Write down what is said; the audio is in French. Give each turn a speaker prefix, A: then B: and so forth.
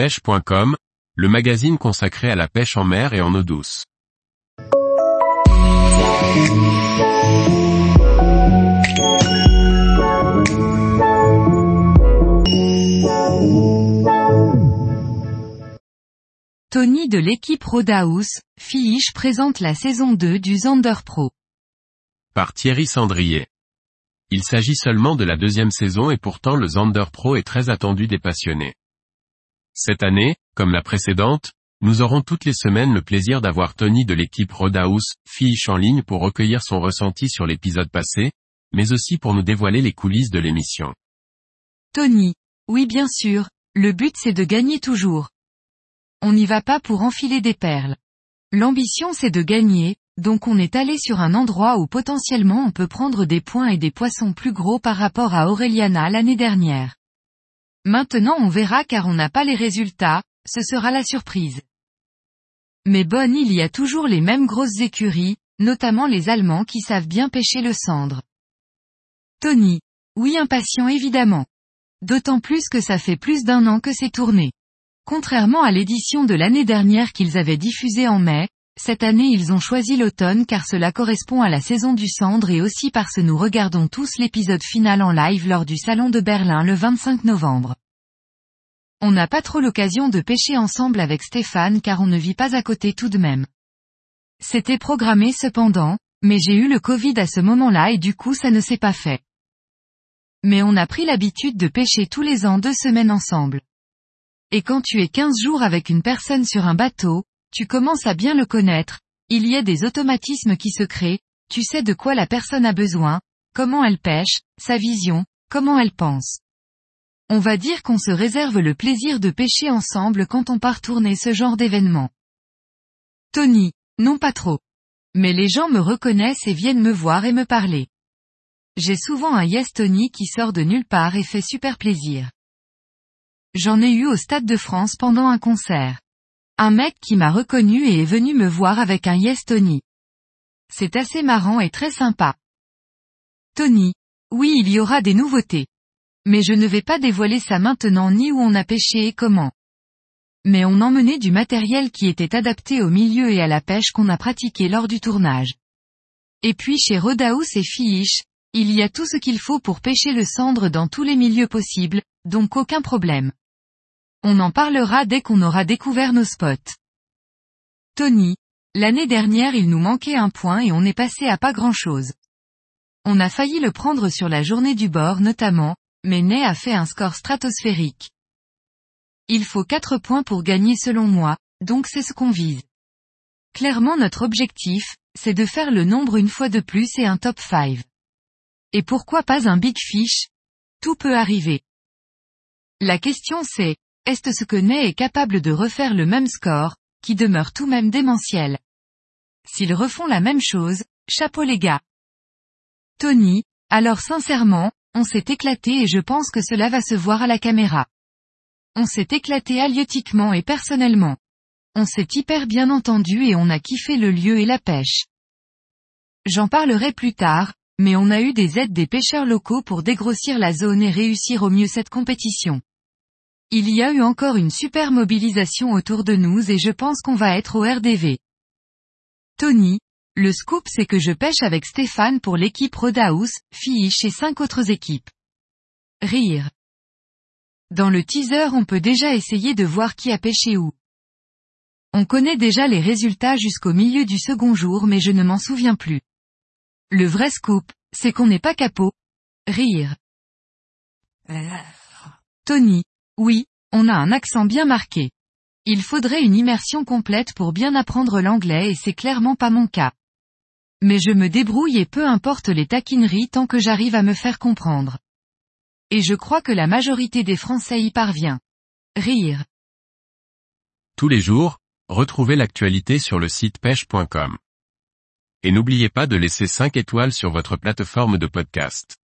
A: pêche.com, le magazine consacré à la pêche en mer et en eau douce.
B: Tony de l'équipe Rodaus, Fiish présente la saison 2 du Zander Pro.
A: Par Thierry Sandrier. Il s'agit seulement de la deuxième saison et pourtant le Zander Pro est très attendu des passionnés. Cette année, comme la précédente, nous aurons toutes les semaines le plaisir d'avoir Tony de l'équipe Rodaus, Fiish en ligne pour recueillir son ressenti sur l'épisode passé, mais aussi pour nous dévoiler les coulisses de l'émission.
B: Tony. Oui bien sûr, le but c'est de gagner toujours. On n'y va pas pour enfiler des perles. L'ambition c'est de gagner, donc on est allé sur un endroit où potentiellement on peut prendre des points et des poissons plus gros par rapport à Aureliana l'année dernière. Maintenant on verra car on n'a pas les résultats, ce sera la surprise. Mais bonne il y a toujours les mêmes grosses écuries, notamment les Allemands qui savent bien pêcher le cendre. Tony. Oui impatient évidemment. D'autant plus que ça fait plus d'un an que c'est tourné. Contrairement à l'édition de l'année dernière qu'ils avaient diffusée en mai, cette année ils ont choisi l'automne car cela correspond à la saison du cendre et aussi parce que nous regardons tous l'épisode final en live lors du Salon de Berlin le 25 novembre. On n'a pas trop l'occasion de pêcher ensemble avec Stéphane car on ne vit pas à côté tout de même. C'était programmé cependant, mais j'ai eu le Covid à ce moment-là et du coup ça ne s'est pas fait. Mais on a pris l'habitude de pêcher tous les ans deux semaines ensemble. Et quand tu es 15 jours avec une personne sur un bateau, tu commences à bien le connaître, il y a des automatismes qui se créent, tu sais de quoi la personne a besoin, comment elle pêche, sa vision, comment elle pense. On va dire qu'on se réserve le plaisir de pêcher ensemble quand on part tourner ce genre d'événement. Tony, non pas trop. Mais les gens me reconnaissent et viennent me voir et me parler. J'ai souvent un Yes Tony qui sort de nulle part et fait super plaisir. J'en ai eu au Stade de France pendant un concert. Un mec qui m'a reconnu et est venu me voir avec un Yes Tony. C'est assez marrant et très sympa. Tony. Oui il y aura des nouveautés. Mais je ne vais pas dévoiler ça maintenant ni où on a pêché et comment. Mais on emmenait du matériel qui était adapté au milieu et à la pêche qu'on a pratiqué lors du tournage. Et puis chez Rodaus et Fiish, il y a tout ce qu'il faut pour pêcher le cendre dans tous les milieux possibles, donc aucun problème. On en parlera dès qu'on aura découvert nos spots. Tony. L'année dernière il nous manquait un point et on est passé à pas grand chose. On a failli le prendre sur la journée du bord notamment, mais Ney a fait un score stratosphérique. Il faut 4 points pour gagner selon moi, donc c'est ce qu'on vise. Clairement notre objectif, c'est de faire le nombre une fois de plus et un top 5. Et pourquoi pas un big fish? Tout peut arriver. La question c'est, est-ce ce que Ney est capable de refaire le même score, qui demeure tout même démentiel? S'ils refont la même chose, chapeau les gars. Tony, alors sincèrement, on s'est éclaté et je pense que cela va se voir à la caméra. On s'est éclaté halieutiquement et personnellement. On s'est hyper bien entendu et on a kiffé le lieu et la pêche. J'en parlerai plus tard, mais on a eu des aides des pêcheurs locaux pour dégrossir la zone et réussir au mieux cette compétition. Il y a eu encore une super mobilisation autour de nous et je pense qu'on va être au RDV. Tony, le scoop c'est que je pêche avec Stéphane pour l'équipe Rodaus, Fiish et cinq autres équipes. Rire. Dans le teaser on peut déjà essayer de voir qui a pêché où. On connaît déjà les résultats jusqu'au milieu du second jour mais je ne m'en souviens plus. Le vrai scoop, c'est qu'on n'est pas capot. Rire. Tony, oui, on a un accent bien marqué. Il faudrait une immersion complète pour bien apprendre l'anglais et c'est clairement pas mon cas. Mais je me débrouille et peu importe les taquineries tant que j'arrive à me faire comprendre. Et je crois que la majorité des Français y parvient. Rire.
A: Tous les jours, retrouvez l'actualité sur le site pêche.com. Et n'oubliez pas de laisser 5 étoiles sur votre plateforme de podcast.